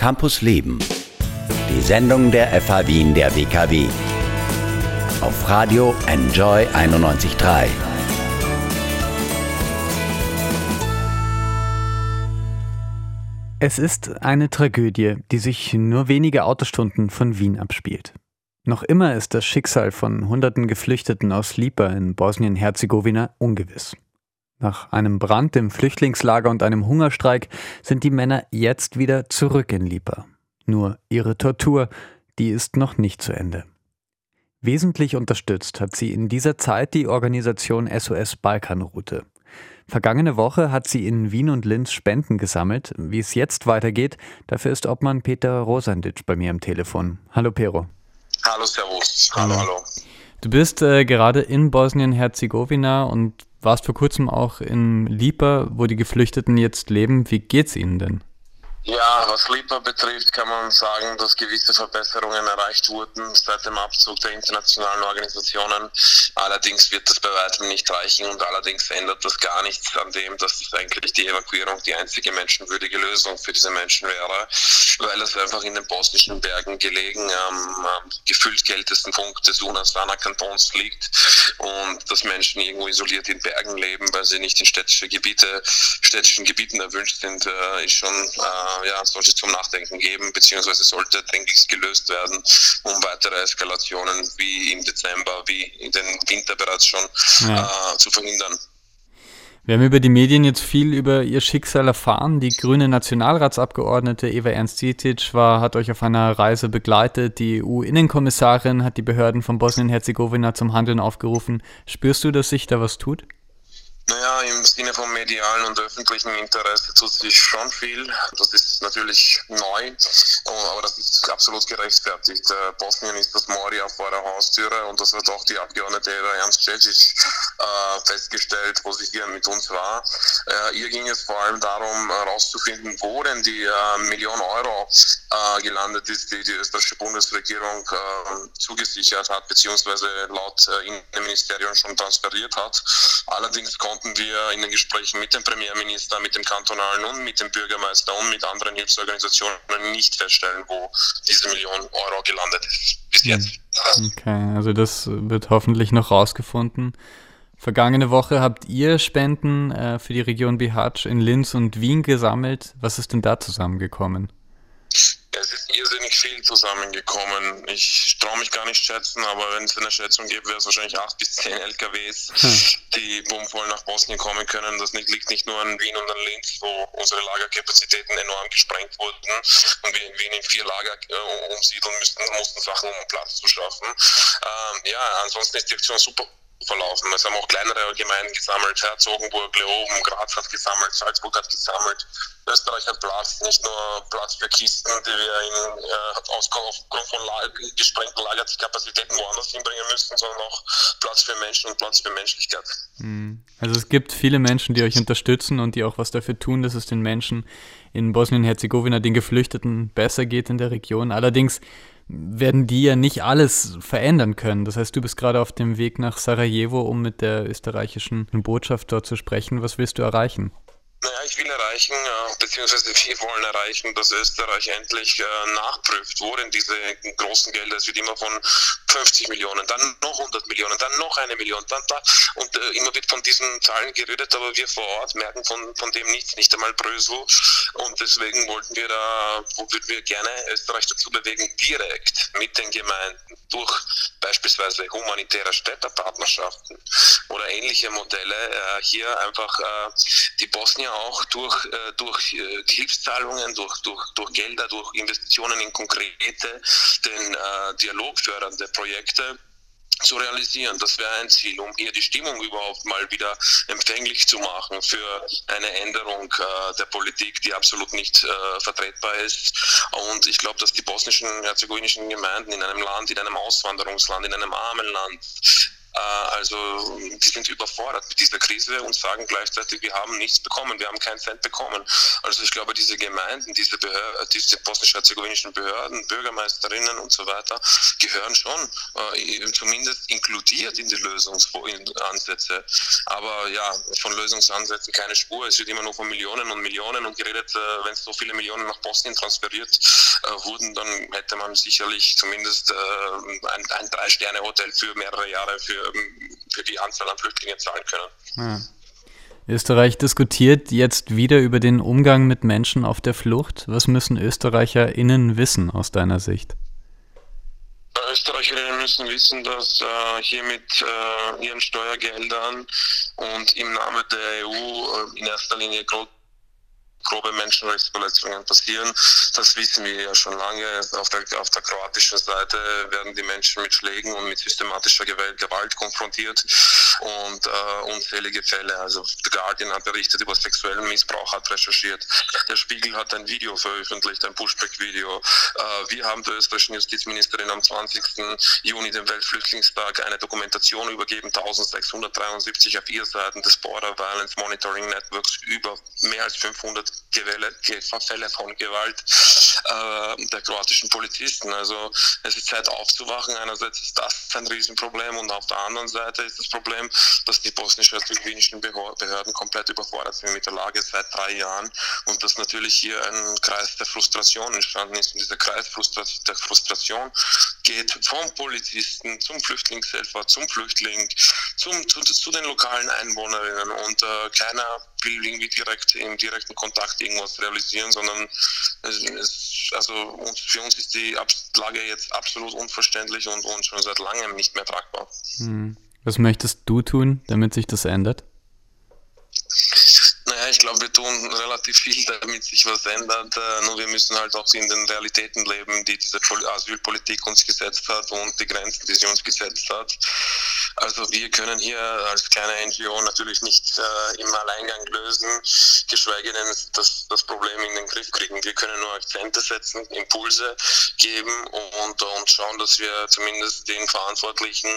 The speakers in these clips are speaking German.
Campus Leben. Die Sendung der FH Wien der WKW. Auf Radio Enjoy 91.3. Es ist eine Tragödie, die sich nur wenige Autostunden von Wien abspielt. Noch immer ist das Schicksal von hunderten Geflüchteten aus Lipa in Bosnien-Herzegowina ungewiss. Nach einem Brand im Flüchtlingslager und einem Hungerstreik sind die Männer jetzt wieder zurück in Lipa. Nur ihre Tortur, die ist noch nicht zu Ende. Wesentlich unterstützt hat sie in dieser Zeit die Organisation SOS Balkanroute. Vergangene Woche hat sie in Wien und Linz Spenden gesammelt. Wie es jetzt weitergeht, dafür ist Obmann Peter Rosanditsch bei mir am Telefon. Hallo Pero. Hallo, Servus. Hallo, hallo. Du bist äh, gerade in Bosnien-Herzegowina und warst vor kurzem auch in Lipa, wo die Geflüchteten jetzt leben. Wie geht's ihnen denn? Ja, was Lipa betrifft, kann man sagen, dass gewisse Verbesserungen erreicht wurden seit dem Abzug der internationalen Organisationen. Allerdings wird das bei weitem nicht reichen und allerdings ändert das gar nichts an dem, dass eigentlich die Evakuierung die einzige menschenwürdige Lösung für diese Menschen wäre, weil es einfach in den bosnischen Bergen gelegen am ähm, gefühlt kältesten Punkt des Unasana Kantons liegt und dass Menschen irgendwo isoliert in Bergen leben, weil sie nicht in städtische Gebiete, städtischen Gebieten erwünscht sind, äh, ist schon äh, ja, sollte zum Nachdenken geben, beziehungsweise sollte dringlichst gelöst werden, um weitere Eskalationen wie im Dezember, wie in den Winter bereits schon ja. äh, zu verhindern. Wir haben über die Medien jetzt viel über ihr Schicksal erfahren. Die grüne Nationalratsabgeordnete Eva Ernst-Sietic war, hat euch auf einer Reise begleitet. Die EU-Innenkommissarin hat die Behörden von Bosnien-Herzegowina zum Handeln aufgerufen. Spürst du, dass sich da was tut? Naja, im Sinne von medialen und öffentlichen Interesse tut sich schon viel. Das ist natürlich neu, aber das ist absolut gerechtfertigt. Bosnien ist das Moria vor der Haustüre und das hat auch die Abgeordnete Ernst Cečić äh, festgestellt, wo sie hier mit uns war. Äh, ihr ging es vor allem darum, herauszufinden, wo denn die äh, Million Euro äh, gelandet ist, die die österreichische Bundesregierung äh, zugesichert hat, beziehungsweise laut äh, Innenministerium schon transferiert hat. Allerdings konnten wir in den Gesprächen mit dem Premierminister, mit dem Kantonalen und mit dem Bürgermeister und mit anderen Hilfsorganisationen nicht feststellen, wo diese Million Euro gelandet ist. Bis jetzt. Okay, also das wird hoffentlich noch rausgefunden. Vergangene Woche habt ihr Spenden äh, für die Region Bihać in Linz und Wien gesammelt. Was ist denn da zusammengekommen? Es ist irrsinnig viel zusammengekommen. Ich traue mich gar nicht schätzen, aber wenn es eine Schätzung gibt, wäre es wahrscheinlich acht bis zehn LKWs, hm. die bummvoll nach Bosnien kommen können. Das liegt nicht nur an Wien und an Linz, wo unsere Lagerkapazitäten enorm gesprengt wurden und wir in Wien in vier Lager äh, umsiedeln müssten, mussten Sachen, um Platz zu schaffen. Ähm, ja, ansonsten ist die Aktion super verlaufen. Es haben auch kleinere Gemeinden gesammelt. Herzogenburg, Leoben, Graz hat gesammelt, Salzburg hat gesammelt. Österreich hat Platz, nicht nur Platz für Kisten, die wir in, äh, aufgrund von gesprengten Lagerkapazitäten woanders hinbringen müssen, sondern auch Platz für Menschen und Platz für Menschlichkeit. Hm. Also es gibt viele Menschen, die euch unterstützen und die auch was dafür tun, dass es den Menschen in Bosnien-Herzegowina, den Geflüchteten, besser geht in der Region. Allerdings werden die ja nicht alles verändern können. Das heißt, du bist gerade auf dem Weg nach Sarajevo, um mit der österreichischen Botschaft dort zu sprechen. Was willst du erreichen? Naja, ich will erreichen, äh, beziehungsweise wir wollen erreichen, dass Österreich endlich äh, nachprüft, wo denn diese großen Gelder, es wird immer von 50 Millionen, dann noch 100 Millionen, dann noch eine Million, dann da. Und äh, immer wird von diesen Zahlen geredet, aber wir vor Ort merken von, von dem nichts, nicht einmal Brüssel. Und deswegen wollten wir da, würden wir gerne Österreich dazu bewegen, direkt mit den Gemeinden durch beispielsweise humanitäre Städtepartnerschaften oder ähnliche Modelle äh, hier einfach äh, die Bosnier auch durch, äh, durch äh, Hilfszahlungen, durch, durch, durch Gelder, durch Investitionen in konkrete, den äh, Dialog fördernde Projekte zu realisieren. Das wäre ein Ziel, um hier die Stimmung überhaupt mal wieder empfänglich zu machen für eine Änderung äh, der Politik, die absolut nicht äh, vertretbar ist. Und ich glaube, dass die bosnischen, herzegowinischen Gemeinden in einem Land, in einem Auswanderungsland, in einem armen Land also die sind überfordert mit dieser Krise und sagen gleichzeitig, wir haben nichts bekommen, wir haben keinen Cent bekommen. Also ich glaube, diese Gemeinden, diese, diese bosnisch-herzegowinischen Behörden, Bürgermeisterinnen und so weiter, gehören schon äh, zumindest inkludiert in die Lösungsansätze. Aber ja, von Lösungsansätzen keine Spur. Es wird immer nur von Millionen und Millionen und geredet, äh, wenn so viele Millionen nach Bosnien transferiert äh, wurden, dann hätte man sicherlich zumindest äh, ein, ein Drei-Sterne-Hotel für mehrere Jahre für, für die Anzahl an Flüchtlingen zahlen können. Ja. Österreich diskutiert jetzt wieder über den Umgang mit Menschen auf der Flucht. Was müssen ÖsterreicherInnen wissen aus deiner Sicht? Österreicherinnen müssen wissen, dass äh, hier mit äh, ihren Steuergeldern und im Namen der EU äh, in erster Linie grobe Menschenrechtsverletzungen passieren. Das wissen wir ja schon lange. Auf der, auf der kroatischen Seite werden die Menschen mit Schlägen und mit systematischer Gewalt konfrontiert und äh, unzählige Fälle. Also The Guardian hat berichtet über sexuellen Missbrauch, hat recherchiert. Der Spiegel hat ein Video veröffentlicht, ein Pushback-Video. Äh, wir haben der österreichischen Justizministerin am 20. Juni, dem Weltflüchtlingstag, eine Dokumentation übergeben, 1673 auf ihr Seiten des Border Violence Monitoring Networks, über mehr als 500 Fälle von Gewalt äh, der kroatischen Polizisten. Also es ist Zeit aufzuwachen. Einerseits ist das ein Riesenproblem und auf der anderen Seite ist das Problem, dass die bosnisch-herzegowinischen Behörden komplett überfordert sind mit der Lage seit drei Jahren und dass natürlich hier ein Kreis der Frustration entstanden ist. Und dieser Kreis der Frustration geht vom Polizisten zum Flüchtlingshelfer, zum Flüchtling, zum, zu, zu den lokalen Einwohnerinnen und äh, keiner will irgendwie direkt im direkten Kontakt irgendwas realisieren, sondern es, also für uns ist die Lage jetzt absolut unverständlich und, und schon seit langem nicht mehr tragbar. Hm. Was möchtest du tun, damit sich das ändert? Ich glaube, wir tun relativ viel, damit sich was ändert. Äh, nur wir müssen halt auch in den Realitäten leben, die diese Asylpolitik uns gesetzt hat und die Grenzen, die sie uns gesetzt hat. Also wir können hier als kleine NGO natürlich nicht äh, im Alleingang lösen, geschweige denn das, das Problem in den Griff kriegen. Wir können nur Akzente setzen, Impulse geben und, und schauen, dass wir zumindest den Verantwortlichen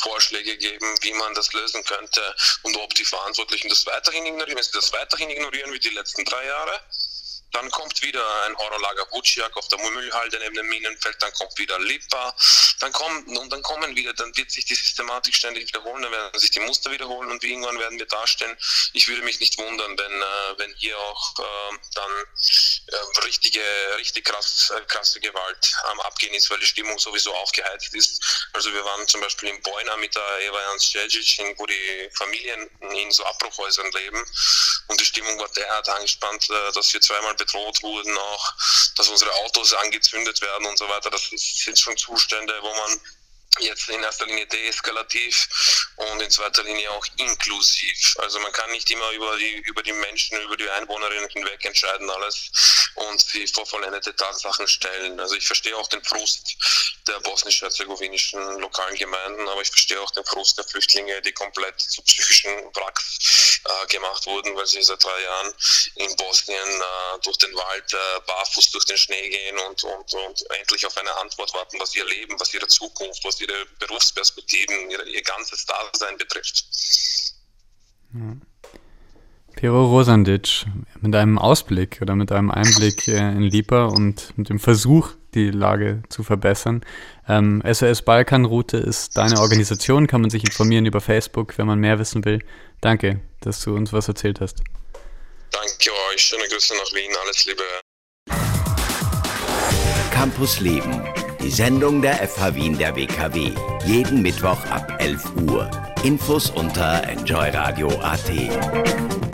Vorschläge geben, wie man das lösen könnte und ob die Verantwortlichen das weiterhin ignorieren. Wenn sie das weiterhin ignorieren wie die letzten drei Jahre, dann kommt wieder ein Horrorlager Buciak auf der Müllhalde neben dem Minenfeld, dann kommt wieder Lipa, dann kommt und dann kommen wieder, dann wird sich die Systematik ständig wiederholen, dann werden sich die Muster wiederholen und irgendwann werden wir dastehen. Ich würde mich nicht wundern, wenn, äh, wenn hier auch äh, dann äh, richtige, richtig krass, äh, krasse Gewalt am Abgehen ist, weil die Stimmung sowieso aufgeheizt ist. Also wir waren zum Beispiel in Boina mit der Eva Jans wo die Familien in so Abbruchhäusern leben und die Stimmung war derart angespannt, äh, dass wir zweimal bedroht wurden, auch dass unsere Autos angezündet werden und so weiter. Das sind schon Zustände, wo man jetzt in erster Linie deeskalativ und in zweiter Linie auch inklusiv. Also man kann nicht immer über die, über die Menschen, über die Einwohnerinnen hinweg entscheiden alles und sie vor vollendete Tatsachen stellen. Also ich verstehe auch den Frust der bosnisch-herzegowinischen lokalen Gemeinden, aber ich verstehe auch den Frust der Flüchtlinge, die komplett zu psychischen Wracks äh, gemacht wurden, weil sie seit drei Jahren in Bosnien äh, durch den Wald äh, barfuß durch den Schnee gehen und, und, und endlich auf eine Antwort warten, was ihr Leben, was ihre Zukunft, was ihre Berufsperspektiven, ihr, ihr ganzes Dasein betrifft. Ja. Pero Rosandic, mit einem Ausblick oder mit einem Einblick in Lipa und mit dem Versuch, die Lage zu verbessern. Ähm, SOS Balkanroute ist deine Organisation, kann man sich informieren über Facebook, wenn man mehr wissen will. Danke, dass du uns was erzählt hast. Danke euch, schöne Grüße nach Wien, alles Liebe. Campus Leben die Sendung der FH Wien der WKW. Jeden Mittwoch ab 11 Uhr. Infos unter enjoyradio.at.